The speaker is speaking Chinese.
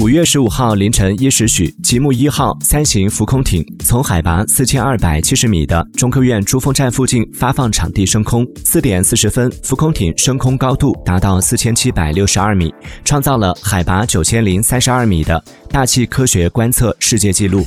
五月十五号凌晨一时许吉木一号三型浮空艇从海拔四千二百七十米的中科院珠峰站附近发放场地升空四点四十分浮空艇升空高度达到四千七百六十二米创造了海拔九千零三十二米的大气科学观测世界纪录。